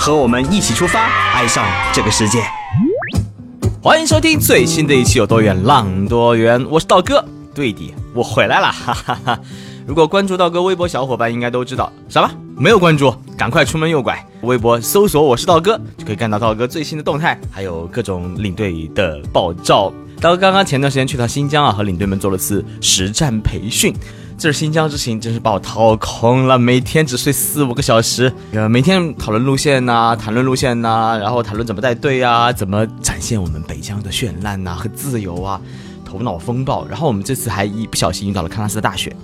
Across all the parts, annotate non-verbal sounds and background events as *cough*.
和我们一起出发，爱上这个世界。欢迎收听最新的一期《有多远浪多远》，我是道哥，对的，我回来了，哈哈哈。如果关注道哥微博，小伙伴应该都知道，什么？没有关注，赶快出门右拐，微博搜索我是道哥，就可以看到道哥最新的动态，还有各种领队的爆照。道哥刚刚前段时间去趟新疆啊，和领队们做了次实战培训。这是新疆之行真是把我掏空了，每天只睡四五个小时，呃，每天讨论路线呐，谈论路线呐，然后谈论怎么带队啊，怎么展现我们北疆的绚烂呐和自由啊，头脑风暴。然后我们这次还一不小心遇到了喀纳斯的大雪，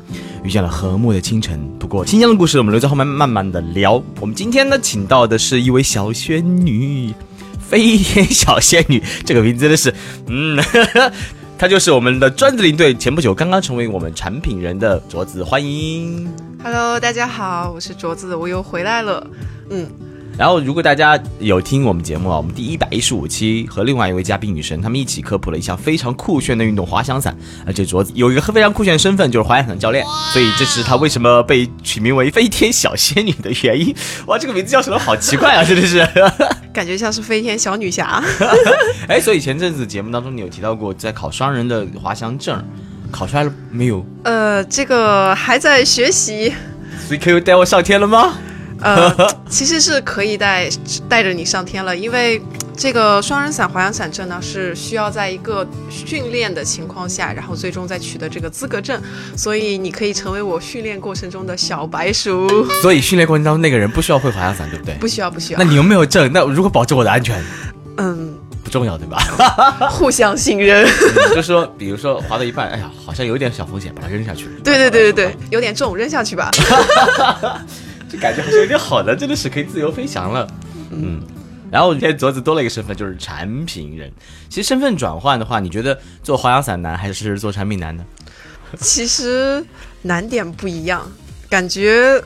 遇见了和睦的清晨。不过新疆的故事我们留在后面慢慢的聊。我们今天呢，请到的是一位小仙女，飞天小仙女，这个名字真的是，嗯。他就是我们的专职领队，前不久刚刚成为我们产品人的卓子，欢迎。Hello，大家好，我是卓子，我又回来了。嗯。然后，如果大家有听我们节目啊，我们第一百一十五期和另外一位嘉宾女神，他们一起科普了一项非常酷炫的运动——滑翔伞。而且镯子有一个非常酷炫的身份，就是滑翔伞教练，所以这是他为什么被取名为“飞天小仙女”的原因。哇，这个名字叫什么？好奇怪啊，真的是，感觉像是飞天小女侠。*laughs* 哎，所以前阵子节目当中，你有提到过在考双人的滑翔证，考出来了没有？呃，这个还在学习。所以可以带我上天了吗？呃，*laughs* 其实是可以带带着你上天了，因为这个双人伞滑翔伞证呢是需要在一个训练的情况下，然后最终再取得这个资格证，所以你可以成为我训练过程中的小白鼠。所以训练过程当中那个人不需要会滑翔伞，对不对？不需要，不需要。那你有没有证？那如何保证我的安全？嗯，不重要，对吧？互相信任。*laughs* 就说，比如说滑到一半，哎呀，好像有点小风险，把它扔下去。对对对对对，有点重，扔下去吧。这感觉还是有点好的，真的是可以自由飞翔了。嗯，然后今天镯子多了一个身份，就是产品人。其实身份转换的话，你觉得做滑翔伞难还是做产品难呢？其实难点不一样，感觉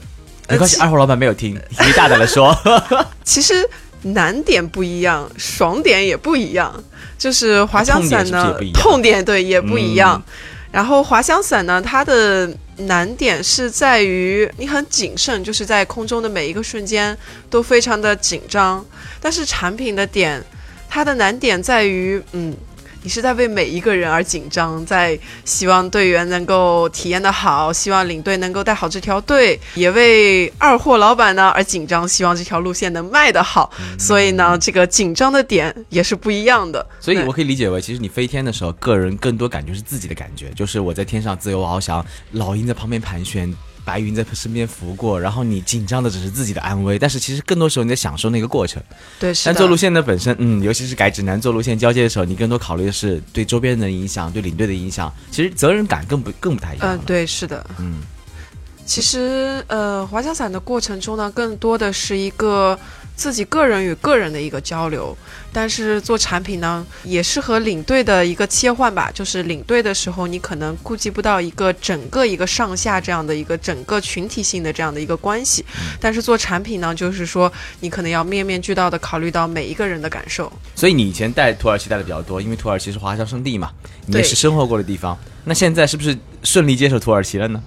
没关系。二货老板没有听，你大胆的说。*laughs* 其实难点不一样，爽点也不一样。就是滑翔伞呢，痛点对也不一样。然后滑翔伞呢，它的。难点是在于你很谨慎，就是在空中的每一个瞬间都非常的紧张。但是产品的点，它的难点在于，嗯。你是在为每一个人而紧张，在希望队员能够体验的好，希望领队能够带好这条队，也为二货老板呢而紧张，希望这条路线能卖得好。所以呢，这个紧张的点也是不一样的。所以我可以理解为，其实你飞天的时候，个人更多感觉是自己的感觉，就是我在天上自由翱翔，老鹰在旁边盘旋。白云在身边拂过，然后你紧张的只是自己的安危，但是其实更多时候你在享受那个过程。对，但做路线的本身，嗯，尤其是改指南做路线交接的时候，你更多考虑的是对周边人的影响，对领队的影响，其实责任感更不更不太一样。嗯，对，是的，嗯，其实呃，滑翔伞的过程中呢，更多的是一个。自己个人与个人的一个交流，但是做产品呢，也是和领队的一个切换吧。就是领队的时候，你可能顾及不到一个整个一个上下这样的一个整个群体性的这样的一个关系，但是做产品呢，就是说你可能要面面俱到的考虑到每一个人的感受。所以你以前带土耳其带的比较多，因为土耳其是华侨圣地嘛，你也是生活过的地方。那现在是不是顺利接手土耳其了呢？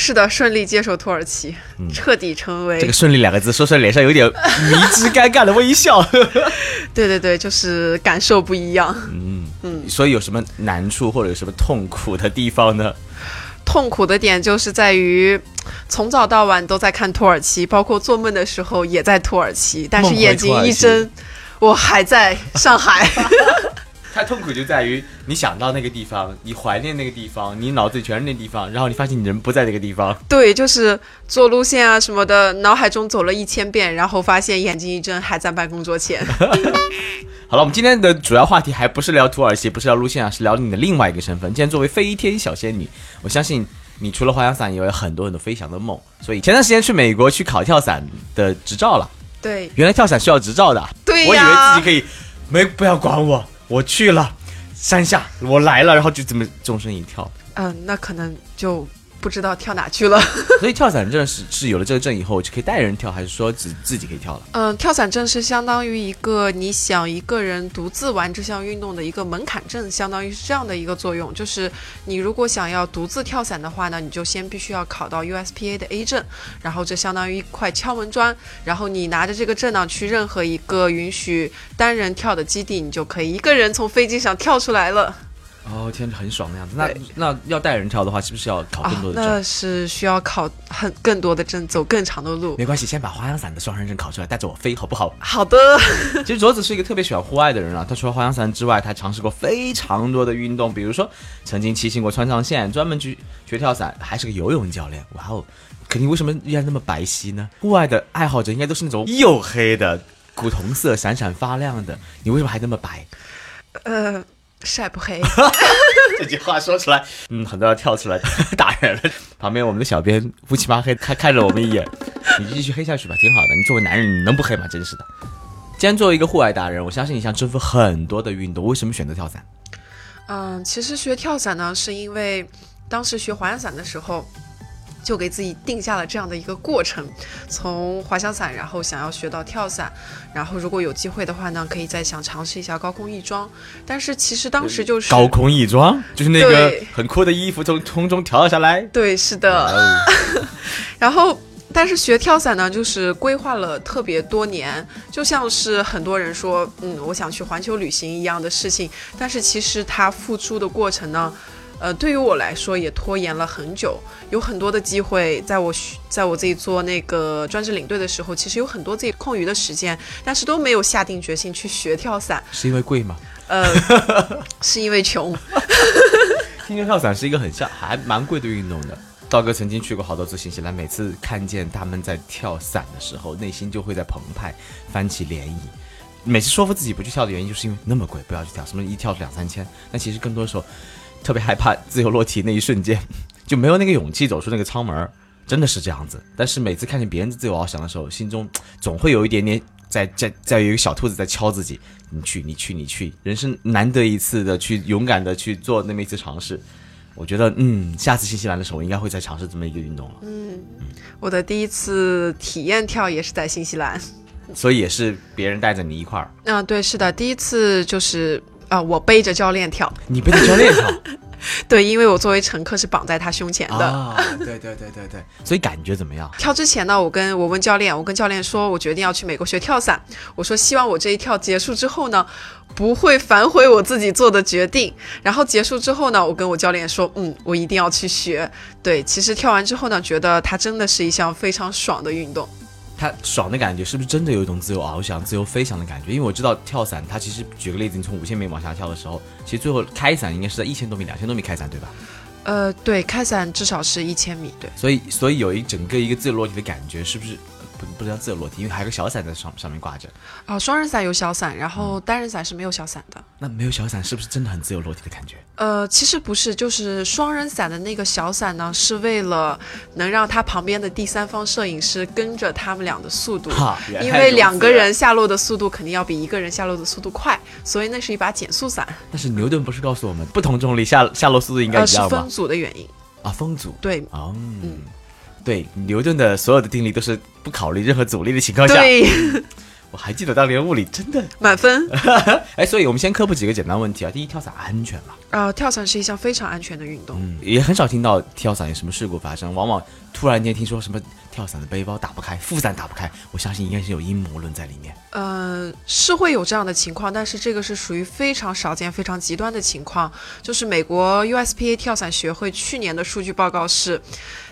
是的，顺利接手土耳其，彻底成为这个“顺利”两个字，说出来脸上有点 *laughs* 迷之尴尬的微笑。*laughs* 对对对，就是感受不一样。嗯嗯，所以有什么难处或者有什么痛苦的地方呢？痛苦的点就是在于从早到晚都在看土耳其，包括做梦的时候也在土耳其，但是眼睛一睁，我还在上海。*laughs* 太痛苦就在于你想到那个地方，你怀念那个地方，你脑子里全是那地方，然后你发现你人不在那个地方。对，就是做路线啊什么的，脑海中走了一千遍，然后发现眼睛一睁还在办公桌前。*laughs* 好了，我们今天的主要话题还不是聊土耳其，不是聊路线啊，是聊你的另外一个身份。今天作为飞天小仙女，我相信你除了滑翔伞，也有很多很多飞翔的梦。所以前段时间去美国去考跳伞的执照了。对，原来跳伞需要执照的。对我以为自己可以，没不要管我，我去了山下，我来了，然后就这么纵身一跳。嗯，那可能就。不知道跳哪去了，*laughs* 所以跳伞证是是有了这个证以后就可以带人跳，还是说只自己可以跳了？嗯，跳伞证是相当于一个你想一个人独自玩这项运动的一个门槛证，相当于是这样的一个作用。就是你如果想要独自跳伞的话呢，你就先必须要考到 USPA 的 A 证，然后这相当于一块敲门砖，然后你拿着这个证呢去任何一个允许单人跳的基地，你就可以一个人从飞机上跳出来了。哦，天，很爽的样子。那那要带人跳的话，是不是要考更多的证？那是需要考很更多的证，走更长的路。没关系，先把滑翔伞的双人证考出来，带着我飞，好不好？好的。*laughs* 其实卓子是一个特别喜欢户外的人啊。他除了滑翔伞之外，他尝试过非常多的运动，比如说曾经骑行过川藏线，专门去学跳伞，还是个游泳教练。哇哦，可你为什么依然那么白皙呢？户外的爱好者应该都是那种黝黑的、古铜色、闪闪发亮的，你为什么还那么白？呃。晒不黑，*laughs* 这句话说出来，嗯，很多要跳出来 *laughs* 打人了。旁边我们的小编乌漆麻黑看看着我们一眼，*laughs* 你继续黑下去吧，挺好的。你作为男人，你能不黑吗？真是的。既然作为一个户外达人，我相信你想征服很多的运动，为什么选择跳伞？嗯，其实学跳伞呢，是因为当时学滑翔伞的时候。就给自己定下了这样的一个过程，从滑翔伞，然后想要学到跳伞，然后如果有机会的话呢，可以再想尝试一下高空翼装。但是其实当时就是高空翼装，就是那个很酷的衣服从空中跳下来。对，是的。*laughs* 然后，但是学跳伞呢，就是规划了特别多年，就像是很多人说，嗯，我想去环球旅行一样的事情。但是其实他付出的过程呢？呃，对于我来说也拖延了很久，有很多的机会，在我在我自己做那个专职领队的时候，其实有很多自己空余的时间，但是都没有下定决心去学跳伞。是因为贵吗？呃，*laughs* 是因为穷。*laughs* 听说跳伞是一个很像还蛮贵的运动的。道哥曾经去过好多次新西兰，每次看见他们在跳伞的时候，内心就会在澎湃，翻起涟漪。每次说服自己不去跳的原因，就是因为那么贵，不要去跳。什么一跳两三千，但其实更多时候。特别害怕自由落体那一瞬间，*laughs* 就没有那个勇气走出那个舱门，真的是这样子。但是每次看见别人自由翱翔的时候，心中总会有一点点在在在有一个小兔子在敲自己：你去，你去，你去！人生难得一次的去勇敢的去做那么一次尝试。我觉得，嗯，下次新西兰的时候，我应该会再尝试这么一个运动了。嗯，我的第一次体验跳也是在新西兰，所以也是别人带着你一块儿。嗯，对，是的，第一次就是。啊，我背着教练跳，你背着教练跳，*laughs* 对，因为我作为乘客是绑在他胸前的。啊，对对对对对，所以感觉怎么样？跳之前呢，我跟我问教练，我跟教练说，我决定要去美国学跳伞。我说希望我这一跳结束之后呢，不会反悔我自己做的决定。然后结束之后呢，我跟我教练说，嗯，我一定要去学。对，其实跳完之后呢，觉得它真的是一项非常爽的运动。它爽的感觉是不是真的有一种自由翱翔、自由飞翔的感觉？因为我知道跳伞，它其实举个例子，你从五千米往下跳的时候，其实最后开伞应该是在一千多米、两千多米开伞，对吧？呃，对，开伞至少是一千米，对。所以，所以有一整个一个自由落体的感觉，是不是？不不能自由落体，因为还有个小伞在上上面挂着。哦，双人伞有小伞，然后单人伞是没有小伞的。那没有小伞是不是真的很自由落体的感觉？呃，其实不是，就是双人伞的那个小伞呢，是为了能让他旁边的第三方摄影师跟着他们俩的速度，因为两个人下落的速度肯定要比一个人下落的速度快，所以那是一把减速伞。但是牛顿不是告诉我们，不同重力下下落速度应该一样吗？是风阻的原因啊，风阻。对，嗯，嗯。对牛顿的所有的定律都是不考虑任何阻力的情况下。对，*laughs* 我还记得当年物理真的 *laughs* 满分。*laughs* 哎，所以我们先科普几个简单问题啊。第一，跳伞安全吗？啊，跳伞是一项非常安全的运动。嗯，也很少听到跳伞有什么事故发生，往往突然间听说什么跳伞的背包打不开，副伞打不开，我相信应该是有阴谋论在里面。呃，是会有这样的情况，但是这个是属于非常少见、非常极端的情况。就是美国 USPA 跳伞学会去年的数据报告是。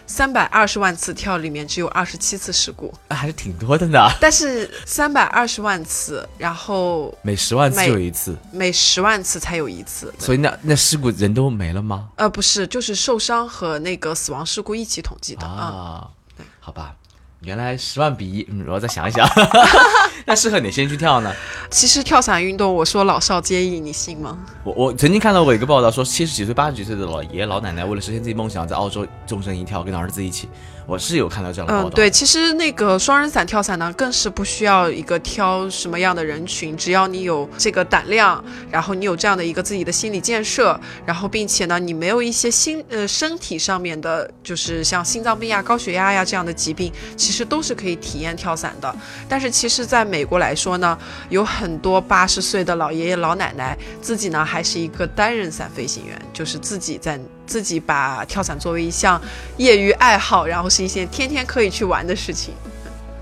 三百二十万次跳里面只有二十七次事故，那还是挺多的呢。*laughs* 但是三百二十万次，然后每十万次就有一次，每十万次才有一次。所以那那事故人都没了吗？呃，不是，就是受伤和那个死亡事故一起统计的啊。对，好吧。原来十万比一，嗯，我再想一想，*laughs* *laughs* 那适合哪些人去跳呢？其实跳伞运动，我说老少皆宜，你信吗？我我曾经看到过一个报道，说七十几岁、八十几岁的老爷爷老奶奶为了实现自己梦想，在澳洲纵身一跳，跟儿子一起。我是有看到这样的报道。嗯，对，其实那个双人伞跳伞呢，更是不需要一个挑什么样的人群，只要你有这个胆量，然后你有这样的一个自己的心理建设，然后并且呢，你没有一些心呃身体上面的，就是像心脏病呀、高血压呀这样的疾病，其实都是可以体验跳伞的。但是其实在美国来说呢，有很多八十岁的老爷爷老奶奶自己呢还是一个单人伞飞行员，就是自己在。自己把跳伞作为一项业余爱好，然后是一些天天可以去玩的事情。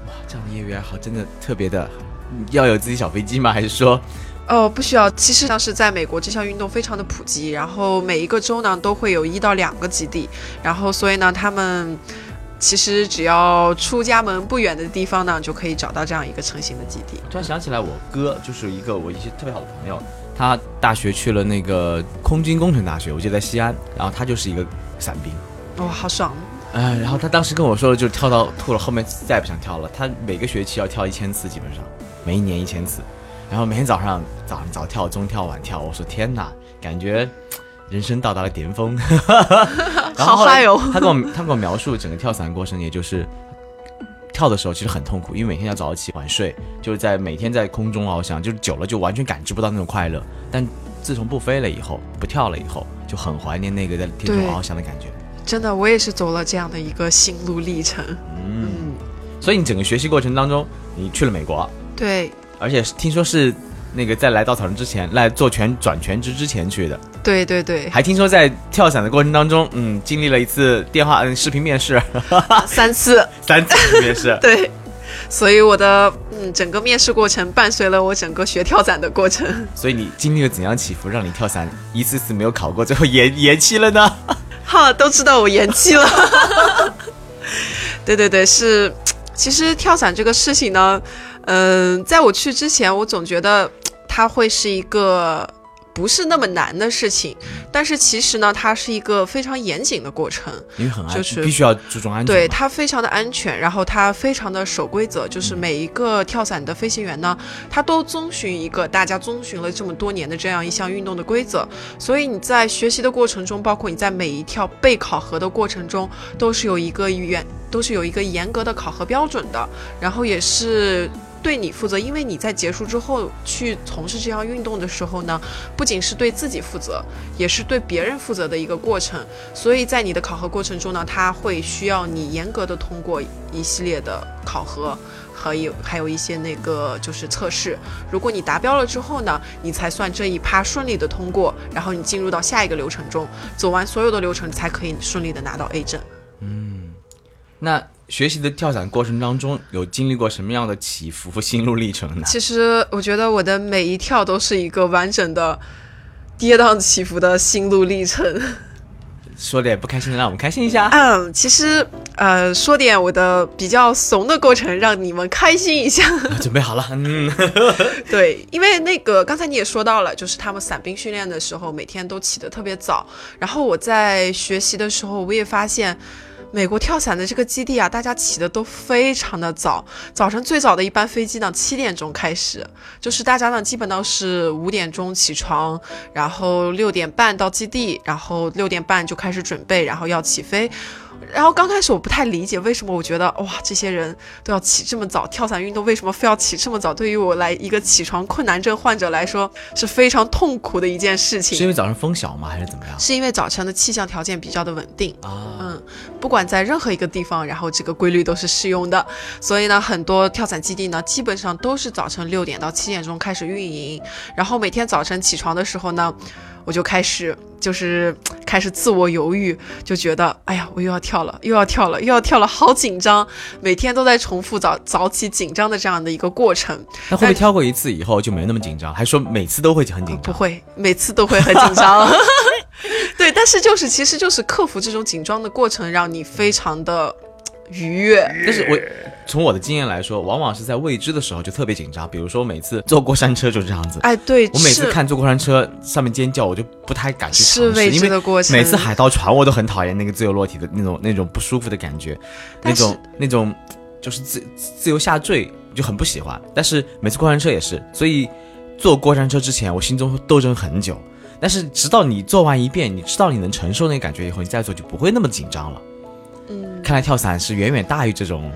哇，这样的业余爱好真的特别的，要有自己小飞机吗？还是说，哦，不需要。其实像是在美国，这项运动非常的普及，然后每一个州呢都会有一到两个基地，然后所以呢，他们其实只要出家门不远的地方呢，就可以找到这样一个成型的基地。突然想起来，我哥就是一个我一些特别好的朋友。他大学去了那个空军工程大学，我记得在西安，然后他就是一个伞兵，哇，好爽！哎，然后他当时跟我说的，就是跳到吐了，后面再也不想跳了。他每个学期要跳一千次，基本上每一年一千次，然后每天早上早上早跳、中跳、晚跳。我说天哪，感觉人生到达了巅峰，好嗨哦！他跟我他跟我描述整个跳伞过程，也就是。跳的时候其实很痛苦，因为每天要早起晚睡，就是在每天在空中翱翔，就是久了就完全感知不到那种快乐。但自从不飞了以后，不跳了以后，就很怀念那个在天空翱翔的感觉。真的，我也是走了这样的一个心路历程。嗯，所以你整个学习过程当中，你去了美国，对，而且听说是。那个在来稻草人之前，来做全转全职之前去的，对对对，还听说在跳伞的过程当中，嗯，经历了一次电话嗯视频面试，*laughs* 三次 *laughs* 三次面试，*laughs* 对，所以我的嗯整个面试过程伴随了我整个学跳伞的过程。所以你经历了怎样起伏，让你跳伞一次次没有考过，最后延延期了呢？哈，都知道我延期了。对对对，是，其实跳伞这个事情呢，嗯，在我去之前，我总觉得。它会是一个不是那么难的事情，但是其实呢，它是一个非常严谨的过程，因为很安全，必须要注重安全。对它非常的安全，然后它非常的守规则，就是每一个跳伞的飞行员呢，他都遵循一个大家遵循了这么多年的这样一项运动的规则，所以你在学习的过程中，包括你在每一跳被考核的过程中，都是有一个严，都是有一个严格的考核标准的，然后也是。对你负责，因为你在结束之后去从事这项运动的时候呢，不仅是对自己负责，也是对别人负责的一个过程。所以在你的考核过程中呢，他会需要你严格的通过一系列的考核和有还有一些那个就是测试。如果你达标了之后呢，你才算这一趴顺利的通过，然后你进入到下一个流程中，走完所有的流程才可以顺利的拿到 A 证。嗯，那。学习的跳伞过程当中，有经历过什么样的起伏、心路历程呢？其实我觉得我的每一跳都是一个完整的跌宕起伏的心路历程。说点不开心的，让我们开心一下。嗯，其实呃，说点我的比较怂的过程，让你们开心一下。*laughs* 准备好了，嗯，*laughs* 对，因为那个刚才你也说到了，就是他们伞兵训练的时候，每天都起得特别早。然后我在学习的时候，我也发现。美国跳伞的这个基地啊，大家起的都非常的早，早晨最早的一班飞机呢，七点钟开始，就是大家呢基本都是五点钟起床，然后六点半到基地，然后六点半就开始准备，然后要起飞。然后刚开始我不太理解为什么，我觉得哇，这些人都要起这么早，跳伞运动为什么非要起这么早？对于我来一个起床困难症患者来说是非常痛苦的一件事情。是因为早上风小吗，还是怎么样？是因为早晨的气象条件比较的稳定啊。嗯，不管在任何一个地方，然后这个规律都是适用的。所以呢，很多跳伞基地呢，基本上都是早晨六点到七点钟开始运营。然后每天早晨起床的时候呢。我就开始就是开始自我犹豫，就觉得哎呀，我又要跳了，又要跳了，又要跳了，好紧张！每天都在重复早早起紧张的这样的一个过程。那会不会跳过一次以后就没那么紧张？还说每次都会很紧张？不会，每次都会很紧张。*laughs* 对，但是就是其实就是克服这种紧张的过程，让你非常的。愉悦，但是我从我的经验来说，往往是在未知的时候就特别紧张。比如说每次坐过山车就是这样子，哎，对我每次看坐过山车上面尖叫，我就不太敢去尝试，因为每次海盗船我都很讨厌那个自由落体的那种那种不舒服的感觉，那种那种就是自自由下坠就很不喜欢。但是每次过山车也是，所以坐过山车之前我心中斗争很久，但是直到你做完一遍，你知道你能承受那个感觉以后，你再做就不会那么紧张了。看来跳伞是远远大于这种。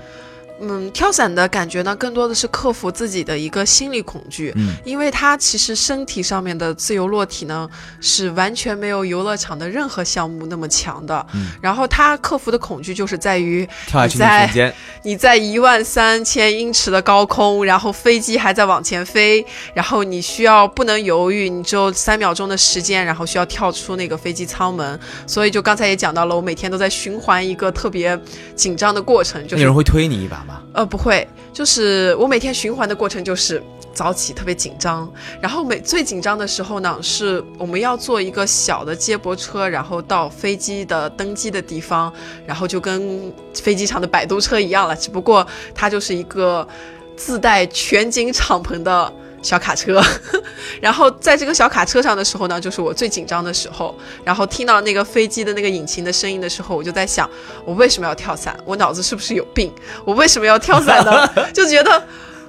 嗯，跳伞的感觉呢，更多的是克服自己的一个心理恐惧。嗯，因为它其实身体上面的自由落体呢，是完全没有游乐场的任何项目那么强的。嗯，然后它克服的恐惧就是在于跳下去的瞬间，你在一万三千英尺的高空，然后飞机还在往前飞，然后你需要不能犹豫，你只有三秒钟的时间，然后需要跳出那个飞机舱门。所以就刚才也讲到了，我每天都在循环一个特别紧张的过程。就是有人会推你一把。呃，不会，就是我每天循环的过程就是早起特别紧张，然后每最紧张的时候呢，是我们要坐一个小的接驳车，然后到飞机的登机的地方，然后就跟飞机场的摆渡车一样了，只不过它就是一个自带全景敞篷的。小卡车，*laughs* 然后在这个小卡车上的时候呢，就是我最紧张的时候。然后听到那个飞机的那个引擎的声音的时候，我就在想，我为什么要跳伞？我脑子是不是有病？我为什么要跳伞呢？*laughs* 就觉得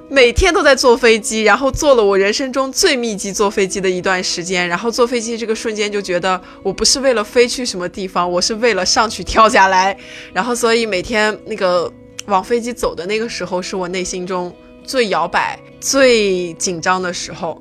每天都在坐飞机，然后坐了我人生中最密集坐飞机的一段时间。然后坐飞机这个瞬间就觉得，我不是为了飞去什么地方，我是为了上去跳下来。然后所以每天那个往飞机走的那个时候，是我内心中。最摇摆、最紧张的时候。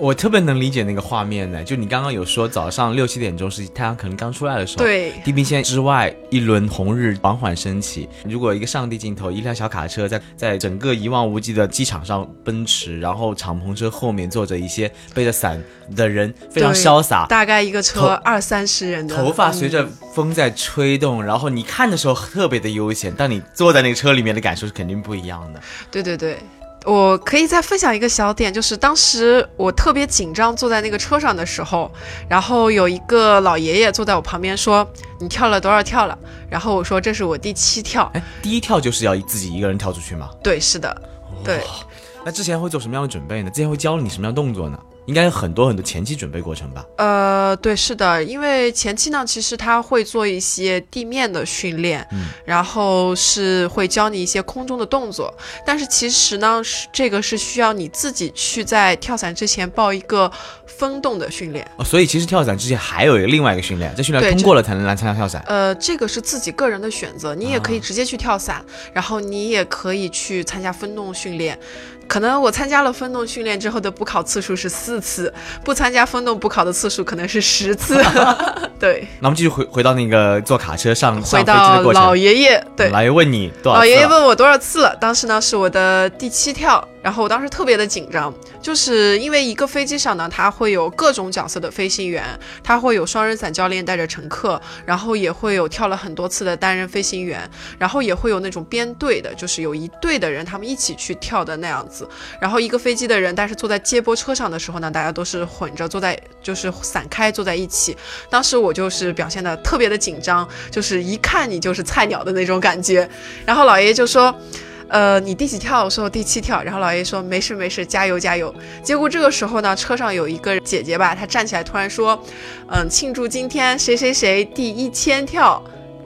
我特别能理解那个画面呢，就你刚刚有说早上六七点钟是太阳可能刚出来的时候，对，地平线之外一轮红日缓缓升起。如果一个上帝镜头，一辆小卡车在在整个一望无际的机场上奔驰，然后敞篷车后面坐着一些背着伞的人，非常潇洒，大概一个车二三十人的，头发随着风在吹动，然后你看的时候特别的悠闲，但你坐在那个车里面的感受是肯定不一样的。对对对。我可以再分享一个小点，就是当时我特别紧张，坐在那个车上的时候，然后有一个老爷爷坐在我旁边说：“你跳了多少跳了？”然后我说：“这是我第七跳。”哎，第一跳就是要自己一个人跳出去吗？对，是的，对。那之前会做什么样的准备呢？之前会教你什么样的动作呢？应该有很多很多前期准备过程吧？呃，对，是的，因为前期呢，其实他会做一些地面的训练，嗯，然后是会教你一些空中的动作，但是其实呢，是这个是需要你自己去在跳伞之前报一个风洞的训练。哦，所以其实跳伞之前还有一个另外一个训练，这训练通过了才能来参加跳伞。呃，这个是自己个人的选择，你也可以直接去跳伞，然后你也可以去参加风洞训练。可能我参加了风洞训练之后的补考次数是四次，不参加风洞补考的次数可能是十次。*laughs* 对，那我们继续回回到那个坐卡车上上飞机的过程。老爷爷，对，老爷问你多少？老爷爷问我多少次了？当时呢是我的第七跳。然后我当时特别的紧张，就是因为一个飞机上呢，它会有各种角色的飞行员，它会有双人伞教练带着乘客，然后也会有跳了很多次的单人飞行员，然后也会有那种编队的，就是有一队的人他们一起去跳的那样子。然后一个飞机的人，但是坐在接驳车上的时候呢，大家都是混着坐在，就是散开坐在一起。当时我就是表现的特别的紧张，就是一看你就是菜鸟的那种感觉。然后老爷爷就说。呃，你第几跳？我说我第七跳。然后老爷说没事没事，加油加油。结果这个时候呢，车上有一个姐姐吧，她站起来突然说，嗯，庆祝今天谁谁谁第一千跳，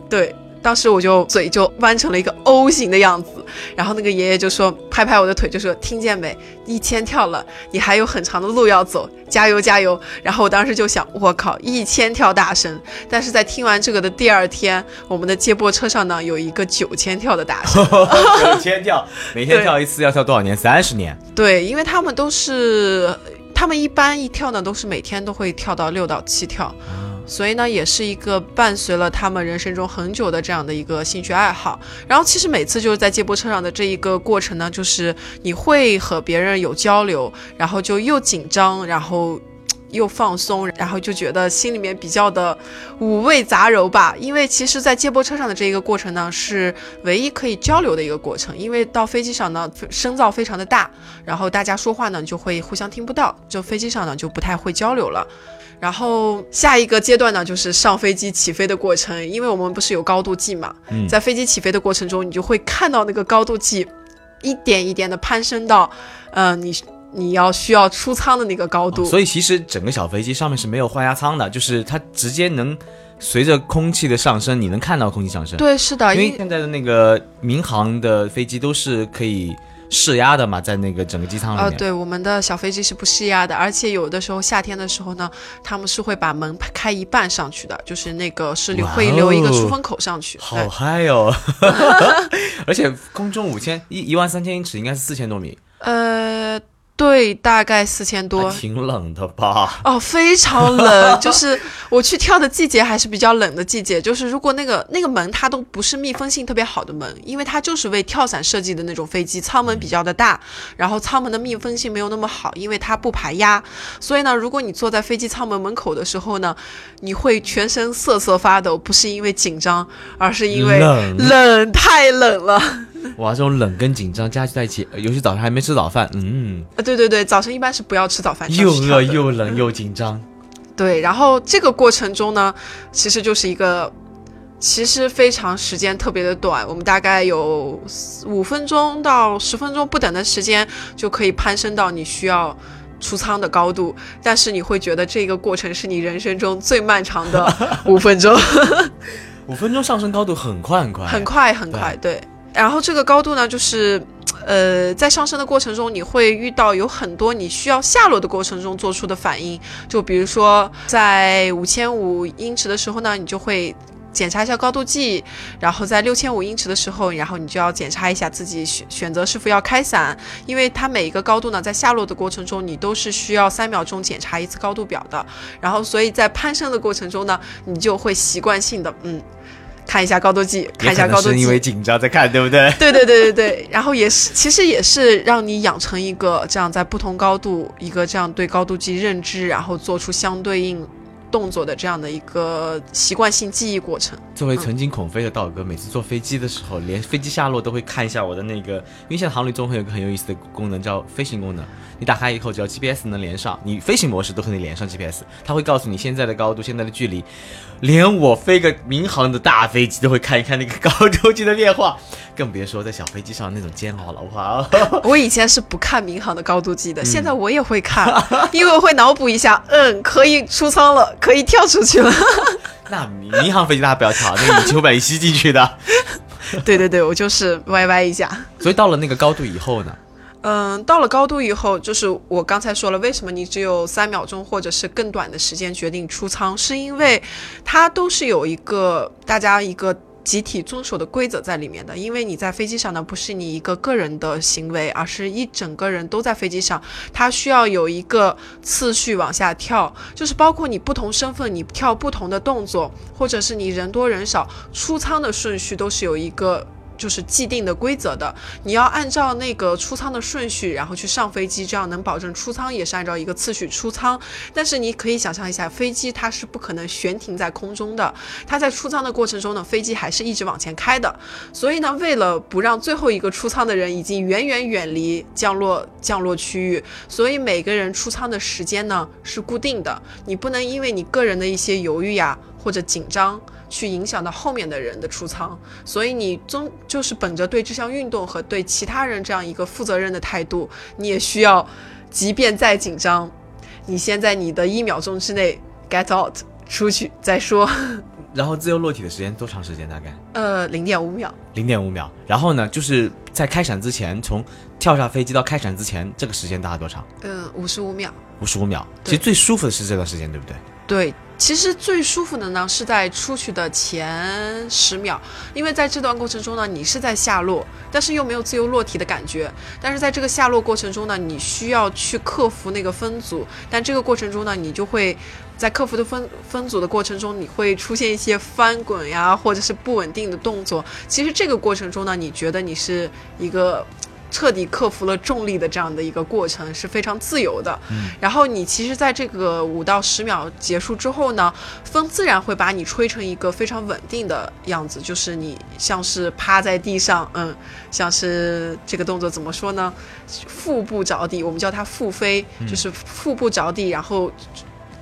对。当时我就嘴就弯成了一个 O 型的样子，然后那个爷爷就说拍拍我的腿，就说听见没，一千跳了，你还有很长的路要走，加油加油。然后我当时就想，我靠，一千跳大神。但是在听完这个的第二天，我们的接驳车上呢有一个九千跳的大神，*laughs* 九千跳，每天跳一次要跳多少年？三十年。对，因为他们都是，他们一般一跳呢都是每天都会跳到六到七跳。所以呢，也是一个伴随了他们人生中很久的这样的一个兴趣爱好。然后，其实每次就是在接驳车上的这一个过程呢，就是你会和别人有交流，然后就又紧张，然后又放松，然后就觉得心里面比较的五味杂糅吧。因为其实，在接驳车上的这一个过程呢，是唯一可以交流的一个过程。因为到飞机上呢，声噪非常的大，然后大家说话呢就会互相听不到，就飞机上呢就不太会交流了。然后下一个阶段呢，就是上飞机起飞的过程，因为我们不是有高度计嘛，在飞机起飞的过程中，你就会看到那个高度计一点一点的攀升到，呃，你你要需要出舱的那个高度。所以其实整个小飞机上面是没有换压舱的，就是它直接能随着空气的上升，你能看到空气上升。对，是的，因为现在的那个民航的飞机都是可以。试压的嘛，在那个整个机舱里面。呃，对，我们的小飞机是不试压的，而且有的时候夏天的时候呢，他们是会把门开一半上去的，就是那个是留会留一个出风口上去。好嗨哦！*laughs* 而且空中五千一一万三千英尺，应该是四千多米。呃。对，大概四千多，挺冷的吧？哦，非常冷，就是我去跳的季节还是比较冷的季节。就是如果那个那个门它都不是密封性特别好的门，因为它就是为跳伞设计的那种飞机，舱门比较的大，然后舱门的密封性没有那么好，因为它不排压。所以呢，如果你坐在飞机舱门门口的时候呢，你会全身瑟瑟发抖，不是因为紧张，而是因为冷，太冷了。*laughs* 哇，这种冷跟紧张加在一起，尤其早上还没吃早饭，嗯，啊，对对对，早晨一般是不要吃早饭，又饿又冷又紧张。*laughs* 对，然后这个过程中呢，其实就是一个，其实非常时间特别的短，我们大概有五分钟到十分钟不等的时间就可以攀升到你需要出舱的高度，但是你会觉得这个过程是你人生中最漫长的五分钟。*laughs* 五分钟上升高度很快很快，很快很快，对。然后这个高度呢，就是，呃，在上升的过程中，你会遇到有很多你需要下落的过程中做出的反应。就比如说，在五千五英尺的时候呢，你就会检查一下高度计；然后在六千五英尺的时候，然后你就要检查一下自己选选择是否要开伞，因为它每一个高度呢，在下落的过程中，你都是需要三秒钟检查一次高度表的。然后，所以在攀升的过程中呢，你就会习惯性的嗯。看一下高度计，看一下高度计，因为紧张在看，对不对？对对对对对。然后也是，其实也是让你养成一个这样在不同高度一个这样对高度计认知，然后做出相对应动作的这样的一个习惯性记忆过程。作为曾经恐飞的道哥，每次坐飞机的时候，连飞机下落都会看一下我的那个，因为现在航旅中会有个很有意思的功能叫飞行功能。你打开以后，只要 GPS 能连上，你飞行模式都可以连上 GPS，它会告诉你现在的高度、现在的距离。连我飞个民航的大飞机都会看一看那个高度计的变化，更别说在小飞机上那种煎熬了。哇！*laughs* 我以前是不看民航的高度计的，现在我也会看，*laughs* 因为我会脑补一下，嗯，可以出舱了，可以跳出去了。*laughs* 那民航飞机大家不要跳，那个你把你吸进去的。对对对，我就是歪歪一下。所以到了那个高度以后呢？嗯，到了高度以后，就是我刚才说了，为什么你只有三秒钟或者是更短的时间决定出舱，是因为它都是有一个大家一个集体遵守的规则在里面的。因为你在飞机上呢，不是你一个个人的行为，而是一整个人都在飞机上，它需要有一个次序往下跳，就是包括你不同身份，你跳不同的动作，或者是你人多人少出舱的顺序都是有一个。就是既定的规则的，你要按照那个出舱的顺序，然后去上飞机，这样能保证出舱也是按照一个次序出舱。但是你可以想象一下，飞机它是不可能悬停在空中的，它在出舱的过程中呢，飞机还是一直往前开的。所以呢，为了不让最后一个出舱的人已经远远远离降落降落区域，所以每个人出舱的时间呢是固定的，你不能因为你个人的一些犹豫呀或者紧张。去影响到后面的人的出舱，所以你终就是本着对这项运动和对其他人这样一个负责任的态度，你也需要，即便再紧张，你先在你的一秒钟之内 get out 出去再说。*laughs* 然后自由落体的时间多长时间？大概？呃，零点五秒。零点五秒。然后呢，就是在开伞之前，从跳下飞机到开伞之前，这个时间大概多长？嗯，五十五秒。五十五秒。其实最舒服的是这段时间，对不对？对。其实最舒服的呢，是在出去的前十秒，因为在这段过程中呢，你是在下落，但是又没有自由落体的感觉。但是在这个下落过程中呢，你需要去克服那个分组，但这个过程中呢，你就会在克服的分分组的过程中，你会出现一些翻滚呀，或者是不稳定的动作。其实这个过程中呢，你觉得你是一个。彻底克服了重力的这样的一个过程是非常自由的。嗯，然后你其实在这个五到十秒结束之后呢，风自然会把你吹成一个非常稳定的样子，就是你像是趴在地上，嗯，像是这个动作怎么说呢？腹部着地，我们叫它腹飞，就是腹部着地，然后。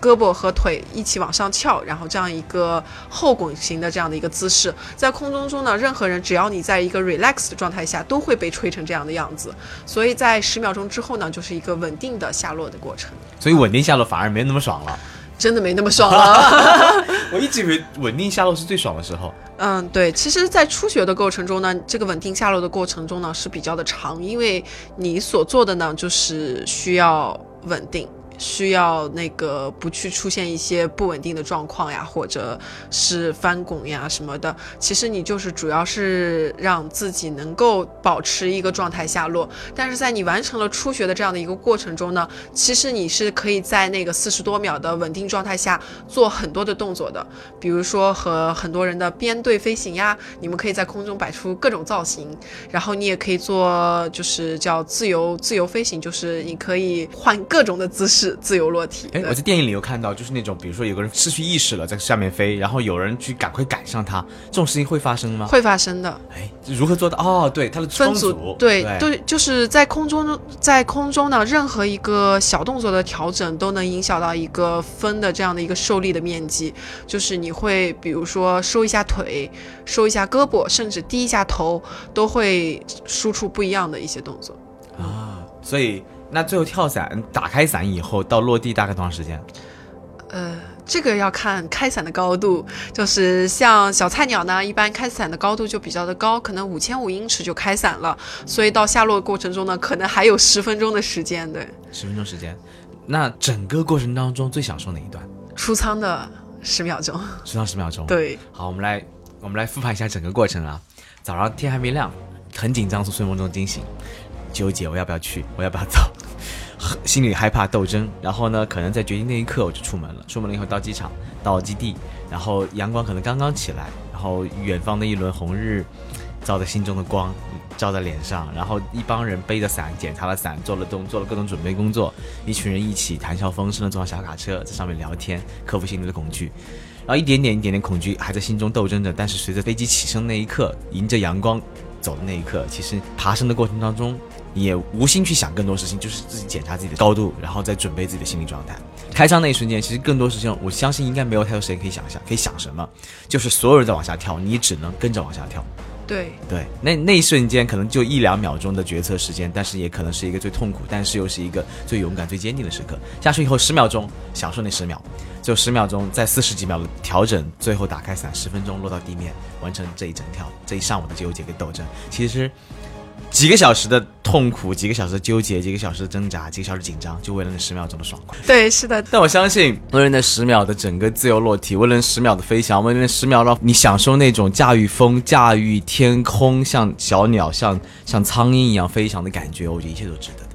胳膊和腿一起往上翘，然后这样一个后滚型的这样的一个姿势，在空中中呢，任何人只要你在一个 relax 的状态下，都会被吹成这样的样子。所以在十秒钟之后呢，就是一个稳定的下落的过程。所以稳定下落反而没那么爽了，真的没那么爽了。*laughs* 我一直以为稳定下落是最爽的时候。嗯，对，其实，在初学的过程中呢，这个稳定下落的过程中呢是比较的长，因为你所做的呢就是需要稳定。需要那个不去出现一些不稳定的状况呀，或者是翻滚呀什么的。其实你就是主要是让自己能够保持一个状态下落。但是在你完成了初学的这样的一个过程中呢，其实你是可以在那个四十多秒的稳定状态下做很多的动作的。比如说和很多人的编队飞行呀，你们可以在空中摆出各种造型。然后你也可以做就是叫自由自由飞行，就是你可以换各种的姿势。自由落体。哎，我在电影里有看到，就是那种，比如说有个人失去意识了，在下面飞，然后有人去赶快赶上他，这种事情会发生吗？会发生的。哎，如何做到？哦，对，他的分组，对对，就是在空中，在空中呢，任何一个小动作的调整都能影响到一个分的这样的一个受力的面积。就是你会，比如说收一下腿，收一下胳膊，甚至低一下头，都会输出不一样的一些动作。啊，所以。那最后跳伞打开伞以后到落地大概多长时间？呃，这个要看开伞的高度，就是像小菜鸟呢，一般开伞的高度就比较的高，可能五千五英尺就开伞了，所以到下落过程中呢，可能还有十分钟的时间。对，十分钟时间。那整个过程当中最享受哪一段？出舱的十秒钟。出舱十秒钟。对。好，我们来我们来复盘一下整个过程啊。早上天还没亮，很紧张，从睡梦中惊醒，纠结我要不要去，我要不要走。心里害怕斗争，然后呢，可能在决定那一刻我就出门了。出门了以后到机场，到基地，然后阳光可能刚刚起来，然后远方的一轮红日，照在心中的光，照在脸上，然后一帮人背着伞，检查了伞，做了动，做了各种准备工作，一群人一起谈笑风生的坐上小卡车，在上面聊天，克服心里的恐惧，然后一点点一点点恐惧还在心中斗争着，但是随着飞机起升那一刻，迎着阳光走的那一刻，其实爬升的过程当中。也无心去想更多事情，就是自己检查自己的高度，然后再准备自己的心理状态。开枪那一瞬间，其实更多事情，我相信应该没有太多时间可以想象，可以想什么，就是所有人在往下跳，你只能跟着往下跳。对对，那那一瞬间可能就一两秒钟的决策时间，但是也可能是一个最痛苦，但是又是一个最勇敢、最坚定的时刻。下去以后十秒钟，享受那十秒，就十秒钟，在四十几秒的调整，最后打开伞，十分钟落到地面，完成这一整条，这一上午的纠结跟斗争，其实。几个小时的痛苦，几个小时的纠结，几个小时的挣扎，几个小时紧张，就为了那十秒钟的爽快。对，是的。但我相信，为了那十秒的整个自由落体，为了那十秒的飞翔，为了那十秒让你享受那种驾驭风、驾驭天空，像小鸟、像像苍蝇一样飞翔的感觉，我觉得一切都值得的。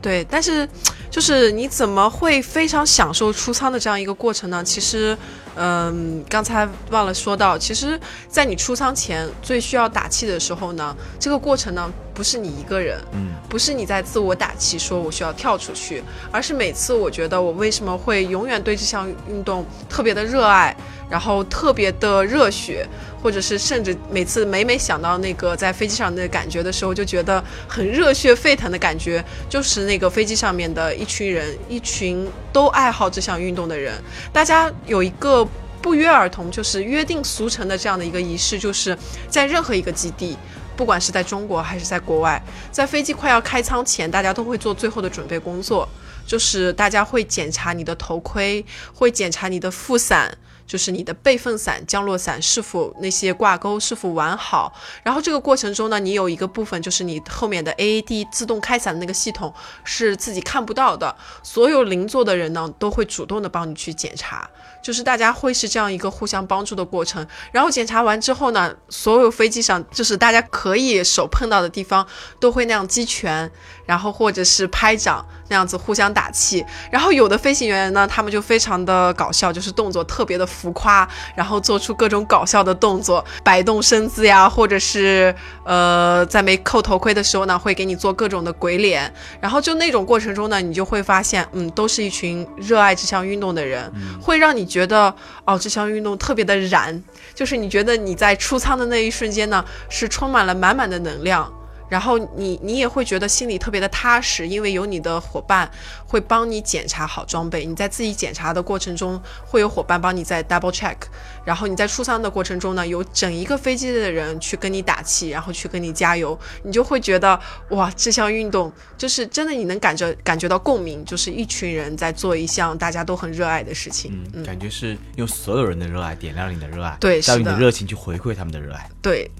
对，但是，就是你怎么会非常享受出舱的这样一个过程呢？其实，嗯，刚才忘了说到，其实，在你出舱前最需要打气的时候呢，这个过程呢，不是你一个人，嗯，不是你在自我打气，说我需要跳出去，而是每次我觉得我为什么会永远对这项运动特别的热爱。然后特别的热血，或者是甚至每次每每想到那个在飞机上的感觉的时候，就觉得很热血沸腾的感觉，就是那个飞机上面的一群人，一群都爱好这项运动的人，大家有一个不约而同，就是约定俗成的这样的一个仪式，就是在任何一个基地，不管是在中国还是在国外，在飞机快要开舱前，大家都会做最后的准备工作，就是大家会检查你的头盔，会检查你的副伞。就是你的备份伞、降落伞是否那些挂钩是否完好？然后这个过程中呢，你有一个部分就是你后面的 AAD 自动开伞的那个系统是自己看不到的，所有邻座的人呢都会主动的帮你去检查，就是大家会是这样一个互相帮助的过程。然后检查完之后呢，所有飞机上就是大家可以手碰到的地方都会那样击拳，然后或者是拍掌。那样子互相打气，然后有的飞行员呢，他们就非常的搞笑，就是动作特别的浮夸，然后做出各种搞笑的动作，摆动身姿呀，或者是呃，在没扣头盔的时候呢，会给你做各种的鬼脸，然后就那种过程中呢，你就会发现，嗯，都是一群热爱这项运动的人，会让你觉得，哦，这项运动特别的燃，就是你觉得你在出舱的那一瞬间呢，是充满了满满的能量。然后你你也会觉得心里特别的踏实，因为有你的伙伴会帮你检查好装备。你在自己检查的过程中，会有伙伴帮你在 double check。然后你在出舱的过程中呢，有整一个飞机的人去跟你打气，然后去跟你加油，你就会觉得哇，这项运动就是真的，你能感觉感觉到共鸣，就是一群人在做一项大家都很热爱的事情。嗯，嗯感觉是用所有人的热爱点亮你的热爱，对，用你的热情去回馈他们的热爱。对，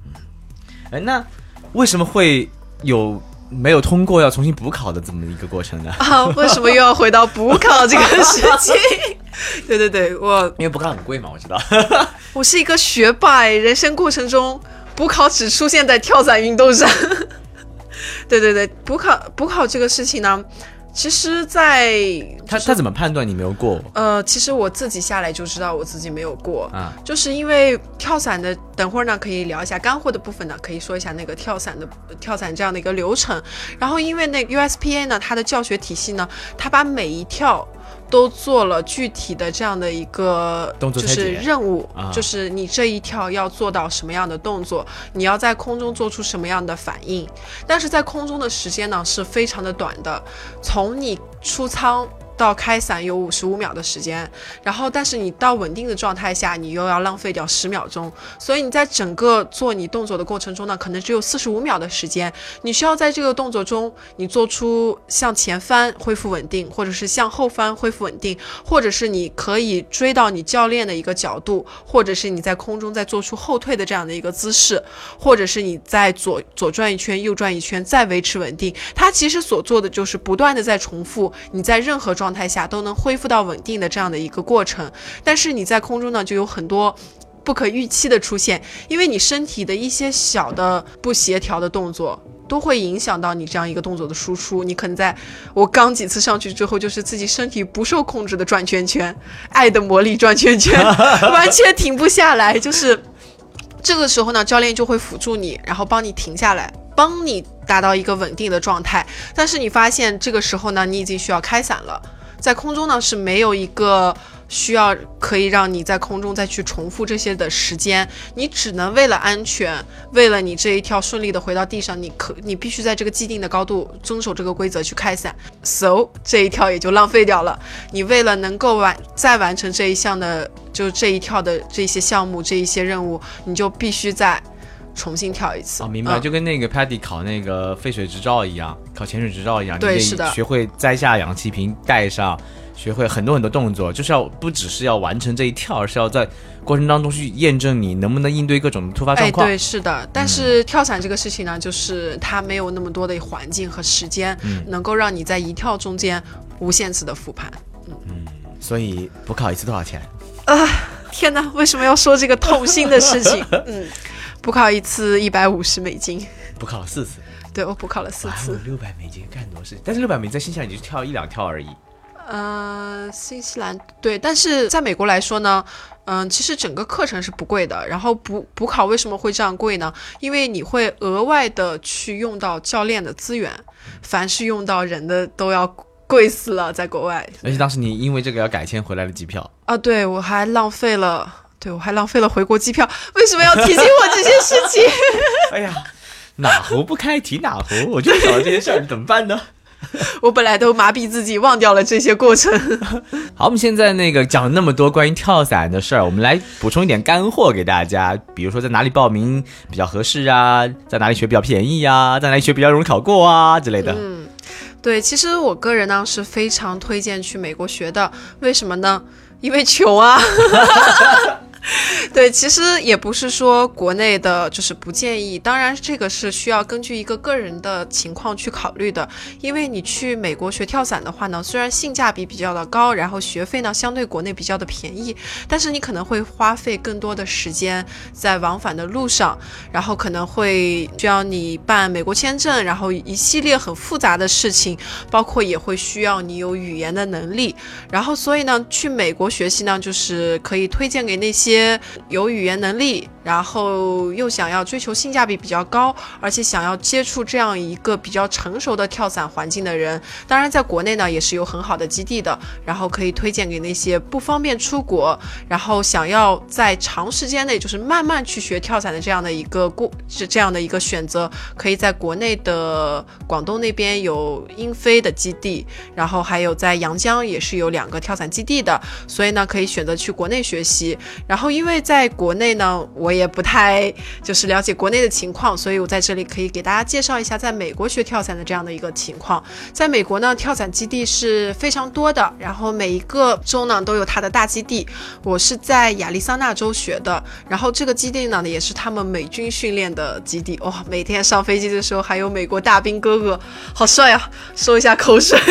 哎，那。为什么会有没有通过要重新补考的这么一个过程呢？啊，为什么又要回到补考这个事情？*laughs* 对对对，我因为补考很贵嘛，我知道。*laughs* 我是一个学霸，人生过程中补考只出现在跳伞运动上。*laughs* 对对对，补考补考这个事情呢？其实，在他他怎么判断你没有过？呃，其实我自己下来就知道我自己没有过啊，就是因为跳伞的，等会儿呢可以聊一下干货的部分呢，可以说一下那个跳伞的跳伞这样的一个流程。然后，因为那 USPA 呢，它的教学体系呢，它把每一跳。都做了具体的这样的一个就是任务，就是你这一跳要做到什么样的动作，你要在空中做出什么样的反应。但是在空中的时间呢是非常的短的，从你出舱。到开伞有五十五秒的时间，然后但是你到稳定的状态下，你又要浪费掉十秒钟，所以你在整个做你动作的过程中呢，可能只有四十五秒的时间，你需要在这个动作中，你做出向前翻恢复稳定，或者是向后翻恢复稳定，或者是你可以追到你教练的一个角度，或者是你在空中再做出后退的这样的一个姿势，或者是你在左左转一圈，右转一圈，再维持稳定。它其实所做的就是不断的在重复你在任何状。状态下都能恢复到稳定的这样的一个过程，但是你在空中呢，就有很多不可预期的出现，因为你身体的一些小的不协调的动作，都会影响到你这样一个动作的输出。你可能在我刚几次上去之后，就是自己身体不受控制的转圈圈，爱的魔力转圈圈，*laughs* 完全停不下来。就是这个时候呢，教练就会辅助你，然后帮你停下来。帮你达到一个稳定的状态，但是你发现这个时候呢，你已经需要开伞了。在空中呢是没有一个需要可以让你在空中再去重复这些的时间，你只能为了安全，为了你这一跳顺利的回到地上，你可你必须在这个既定的高度遵守这个规则去开伞，so 这一跳也就浪费掉了。你为了能够完再完成这一项的，就这一跳的这些项目这一些任务，你就必须在。重新跳一次哦，明白，就跟那个 Paddy 考那个废水执照一样，考潜水执照一样，对，是的，学会摘下氧气瓶盖上，学会很多很多动作，就是要不只是要完成这一跳，而是要在过程当中去验证你能不能应对各种突发状况。对，是的。但是跳伞这个事情呢，就是它没有那么多的环境和时间，能够让你在一跳中间无限次的复盘。嗯，所以补考一次多少钱？啊，天哪，为什么要说这个痛心的事情？*laughs* 嗯。补考一次一百五十美金，补考了四次，对我补考了四次，六百美金干很多事，但是六百美金在新西兰你就跳一两跳而已。呃，新西兰对，但是在美国来说呢，嗯，其实整个课程是不贵的。然后补补考为什么会这样贵呢？因为你会额外的去用到教练的资源，凡是用到人的都要贵死了，在国外。而且当时你因为这个要改签回来的机票啊，对我还浪费了。对，我还浪费了回国机票，为什么要提醒我这些事情？*laughs* 哎呀，哪壶不开提哪壶，我就想到这些事儿，怎么办呢？*laughs* 我本来都麻痹自己，忘掉了这些过程。好，我们现在那个讲了那么多关于跳伞的事儿，我们来补充一点干货给大家，比如说在哪里报名比较合适啊，在哪里学比较便宜呀，在哪里学比较容易考过啊之类的。嗯，对，其实我个人呢是非常推荐去美国学的，为什么呢？因为穷啊。*laughs* *laughs* 对，其实也不是说国内的就是不建议，当然这个是需要根据一个个人的情况去考虑的。因为你去美国学跳伞的话呢，虽然性价比比较的高，然后学费呢相对国内比较的便宜，但是你可能会花费更多的时间在往返的路上，然后可能会需要你办美国签证，然后一系列很复杂的事情，包括也会需要你有语言的能力。然后所以呢，去美国学习呢，就是可以推荐给那些。些有语言能力。然后又想要追求性价比比较高，而且想要接触这样一个比较成熟的跳伞环境的人，当然在国内呢也是有很好的基地的，然后可以推荐给那些不方便出国，然后想要在长时间内就是慢慢去学跳伞的这样的一个过是这样的一个选择，可以在国内的广东那边有英飞的基地，然后还有在阳江也是有两个跳伞基地的，所以呢可以选择去国内学习。然后因为在国内呢，我也不太就是了解国内的情况，所以我在这里可以给大家介绍一下在美国学跳伞的这样的一个情况。在美国呢，跳伞基地是非常多的，然后每一个州呢都有它的大基地。我是在亚利桑那州学的，然后这个基地呢也是他们美军训练的基地。哇，每天上飞机的时候还有美国大兵哥哥，好帅啊！收一下口水。*laughs*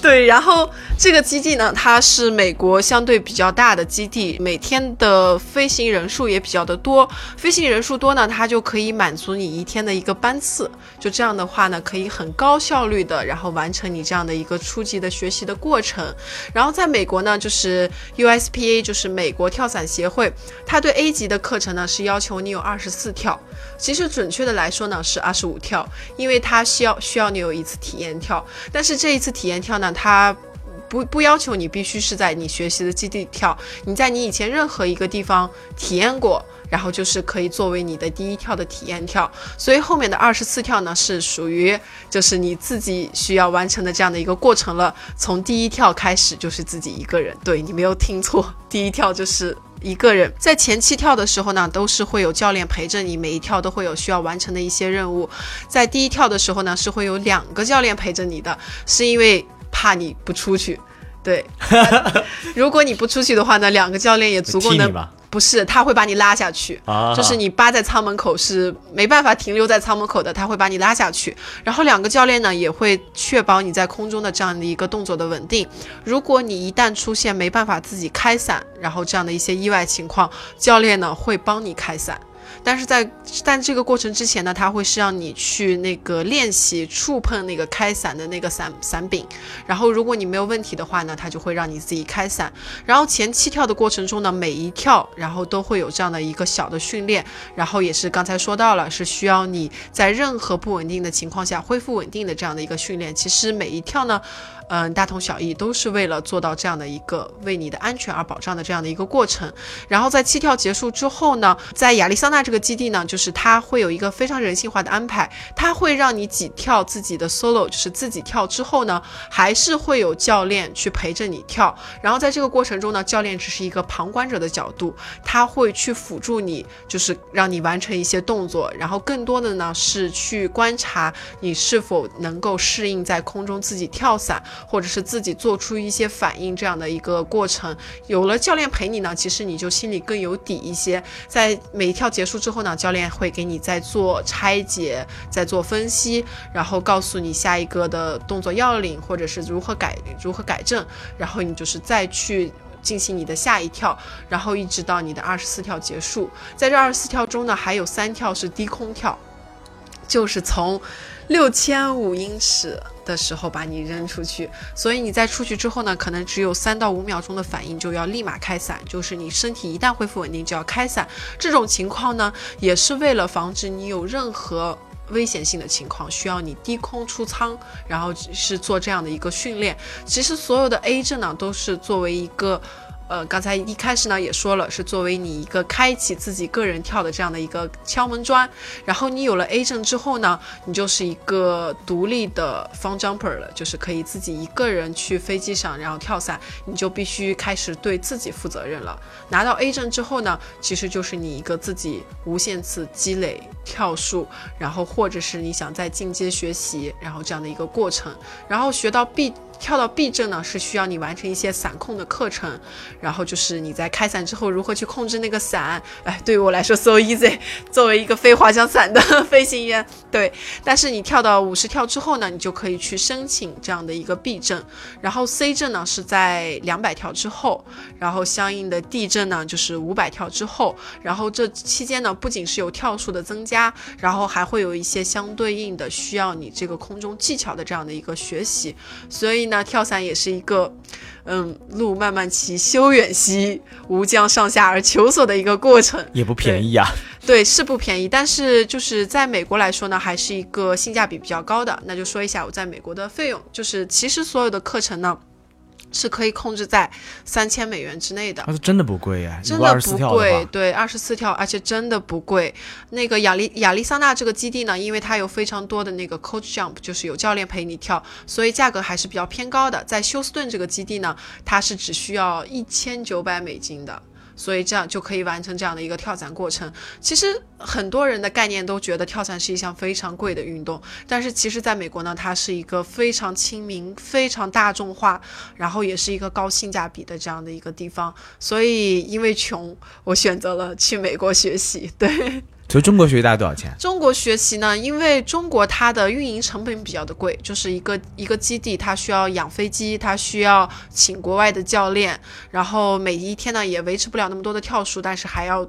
对，然后这个基地呢，它是美国相对比较大的基地，每天的飞行人数也比较的多。飞行人数多呢，它就可以满足你一天的一个班次。就这样的话呢，可以很高效率的，然后完成你这样的一个初级的学习的过程。然后在美国呢，就是 USPA，就是美国跳伞协会，它对 A 级的课程呢是要求你有二十四跳，其实准确的来说呢是二十五跳，因为它需要需要你有一次体验跳。但是这一次体验跳呢，它不不要求你必须是在你学习的基地跳，你在你以前任何一个地方体验过，然后就是可以作为你的第一跳的体验跳。所以后面的二十四跳呢，是属于就是你自己需要完成的这样的一个过程了。从第一跳开始就是自己一个人，对你没有听错，第一跳就是一个人。在前期跳的时候呢，都是会有教练陪着你，每一跳都会有需要完成的一些任务。在第一跳的时候呢，是会有两个教练陪着你的，是因为。怕你不出去，对。*laughs* 如果你不出去的话呢，两个教练也足够能。不是，他会把你拉下去。就是你扒在舱门口是没办法停留在舱门口的，他会把你拉下去。然后两个教练呢也会确保你在空中的这样的一个动作的稳定。如果你一旦出现没办法自己开伞，然后这样的一些意外情况，教练呢会帮你开伞。但是在但这个过程之前呢，他会是让你去那个练习触碰那个开伞的那个伞伞柄，然后如果你没有问题的话呢，他就会让你自己开伞。然后前七跳的过程中呢，每一跳然后都会有这样的一个小的训练，然后也是刚才说到了，是需要你在任何不稳定的情况下恢复稳定的这样的一个训练。其实每一跳呢。嗯，大同小异，都是为了做到这样的一个为你的安全而保障的这样的一个过程。然后在七跳结束之后呢，在亚利桑那这个基地呢，就是它会有一个非常人性化的安排，它会让你几跳自己的 solo，就是自己跳之后呢，还是会有教练去陪着你跳。然后在这个过程中呢，教练只是一个旁观者的角度，他会去辅助你，就是让你完成一些动作。然后更多的呢是去观察你是否能够适应在空中自己跳伞。或者是自己做出一些反应这样的一个过程，有了教练陪你呢，其实你就心里更有底一些。在每一跳结束之后呢，教练会给你再做拆解，再做分析，然后告诉你下一个的动作要领，或者是如何改如何改正，然后你就是再去进行你的下一跳，然后一直到你的二十四跳结束。在这二十四跳中呢，还有三跳是低空跳，就是从六千五英尺。的时候把你扔出去，所以你在出去之后呢，可能只有三到五秒钟的反应就要立马开伞，就是你身体一旦恢复稳定就要开伞。这种情况呢，也是为了防止你有任何危险性的情况需要你低空出舱，然后是做这样的一个训练。其实所有的 A 证呢，都是作为一个。呃，刚才一开始呢也说了，是作为你一个开启自己个人跳的这样的一个敲门砖。然后你有了 A 证之后呢，你就是一个独立的 fun jumper 了，就是可以自己一个人去飞机上然后跳伞，你就必须开始对自己负责任了。拿到 A 证之后呢，其实就是你一个自己无限次积累跳数，然后或者是你想再进阶学习，然后这样的一个过程，然后学到 B。跳到 B 证呢，是需要你完成一些伞控的课程，然后就是你在开伞之后如何去控制那个伞。哎，对于我来说 so easy。*laughs* 作为一个飞滑翔伞的飞行员，对。但是你跳到五十跳之后呢，你就可以去申请这样的一个 B 证。然后 C 证呢是在两百跳之后，然后相应的 D 证呢就是五百跳之后。然后这期间呢，不仅是有跳数的增加，然后还会有一些相对应的需要你这个空中技巧的这样的一个学习。所以。那跳伞也是一个。嗯，路漫漫其修远兮，吾将上下而求索的一个过程，也不便宜啊。对，是不便宜，但是就是在美国来说呢，还是一个性价比比较高的。那就说一下我在美国的费用，就是其实所有的课程呢。是可以控制在三千美元之内的，那是真的不贵呀，真的不贵，对，二十四跳，而且真的不贵。那个亚利亚利桑那这个基地呢，因为它有非常多的那个 coach jump，就是有教练陪你跳，所以价格还是比较偏高的。在休斯顿这个基地呢，它是只需要一千九百美金的。所以这样就可以完成这样的一个跳伞过程。其实很多人的概念都觉得跳伞是一项非常贵的运动，但是其实在美国呢，它是一个非常亲民、非常大众化，然后也是一个高性价比的这样的一个地方。所以因为穷，我选择了去美国学习。对。所以中国学习大概多少钱？中国学习呢？因为中国它的运营成本比较的贵，就是一个一个基地，它需要养飞机，它需要请国外的教练，然后每一天呢也维持不了那么多的跳数，但是还要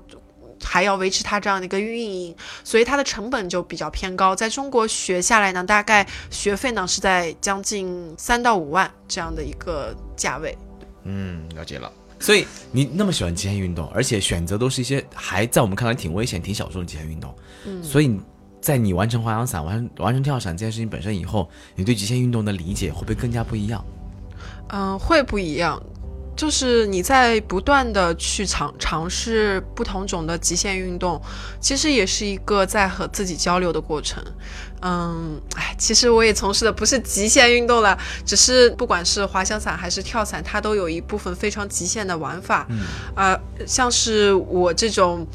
还要维持它这样的一个运营，所以它的成本就比较偏高。在中国学下来呢，大概学费呢是在将近三到五万这样的一个价位。嗯，了解了。所以你那么喜欢极限运动，而且选择都是一些还在我们看来挺危险、挺小众的极限运动。嗯，所以在你完成滑翔伞、完完成跳伞这件事情本身以后，你对极限运动的理解会不会更加不一样？嗯，会不一样。就是你在不断的去尝尝试不同种的极限运动，其实也是一个在和自己交流的过程。嗯，哎，其实我也从事的不是极限运动了，只是不管是滑翔伞还是跳伞，它都有一部分非常极限的玩法。嗯，啊，像是我这种。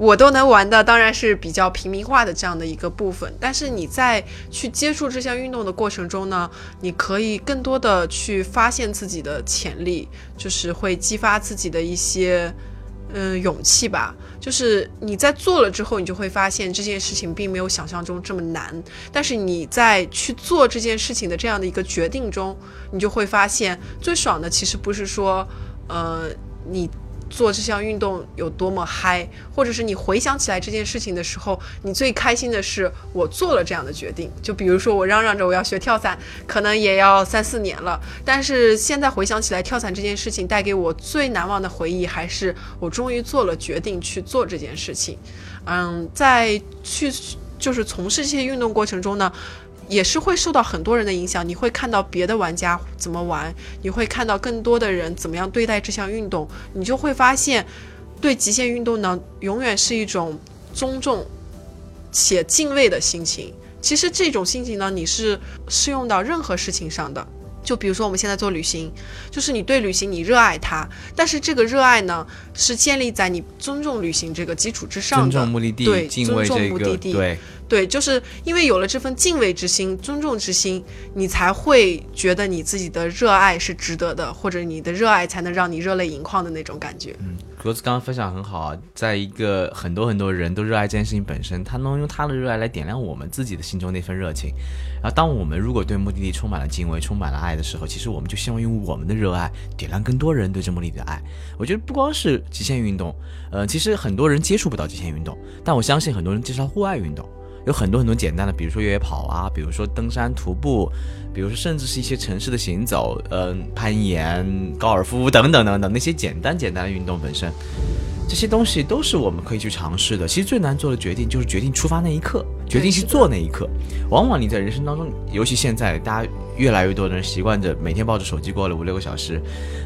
我都能玩的当然是比较平民化的这样的一个部分，但是你在去接触这项运动的过程中呢，你可以更多的去发现自己的潜力，就是会激发自己的一些嗯勇气吧。就是你在做了之后，你就会发现这件事情并没有想象中这么难。但是你在去做这件事情的这样的一个决定中，你就会发现最爽的其实不是说呃你。做这项运动有多么嗨，或者是你回想起来这件事情的时候，你最开心的是我做了这样的决定。就比如说我嚷嚷着我要学跳伞，可能也要三四年了，但是现在回想起来，跳伞这件事情带给我最难忘的回忆，还是我终于做了决定去做这件事情。嗯，在去就是从事这些运动过程中呢。也是会受到很多人的影响，你会看到别的玩家怎么玩，你会看到更多的人怎么样对待这项运动，你就会发现，对极限运动呢，永远是一种尊重且敬畏的心情。其实这种心情呢，你是适用到任何事情上的。就比如说我们现在做旅行，就是你对旅行你热爱它，但是这个热爱呢，是建立在你尊重旅行这个基础之上的。尊重目的地，对，尊重目的地，对。对，就是因为有了这份敬畏之心、尊重之心，你才会觉得你自己的热爱是值得的，或者你的热爱才能让你热泪盈眶的那种感觉。嗯，格子刚刚分享很好啊，在一个很多很多人都热爱这件事情本身，他能用他的热爱来点亮我们自己的心中那份热情。然后，当我们如果对目的地充满了敬畏、充满了爱的时候，其实我们就希望用我们的热爱点亮更多人对这目的地的爱。我觉得不光是极限运动，呃，其实很多人接触不到极限运动，但我相信很多人接触到户外运动。有很多很多简单的，比如说越野跑啊，比如说登山徒步，比如说甚至是一些城市的行走，嗯，攀岩、高尔夫等等等等那些简单简单的运动本身。这些东西都是我们可以去尝试的。其实最难做的决定就是决定出发那一刻，决定去做那一刻。往往你在人生当中，尤其现在，大家越来越多的人习惯着每天抱着手机过了五六个小时，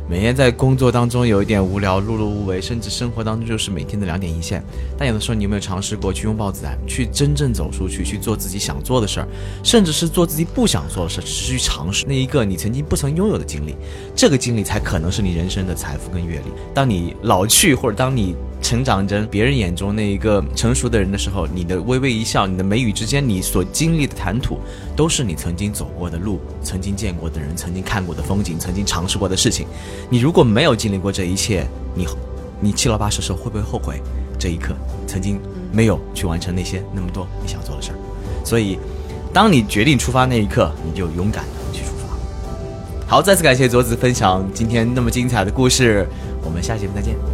每天在工作当中有一点无聊、碌碌无为，甚至生活当中就是每天的两点一线。但有的时候，你有没有尝试过去拥抱自然，去真正走出去，去做自己想做的事儿，甚至是做自己不想做的事儿，只是去尝试那一个你曾经不曾拥有的经历。这个经历才可能是你人生的财富跟阅历。当你老去，或者当你成长着别人眼中那一个成熟的人的时候，你的微微一笑，你的眉宇之间，你所经历的谈吐，都是你曾经走过的路，曾经见过的人，曾经看过的风景，曾经尝试过的事情。你如果没有经历过这一切，你，你七老八十时候会不会后悔这一刻曾经没有去完成那些那么多你想做的事儿？所以，当你决定出发那一刻，你就勇敢的去出发。好，再次感谢卓子分享今天那么精彩的故事，我们下期节目再见。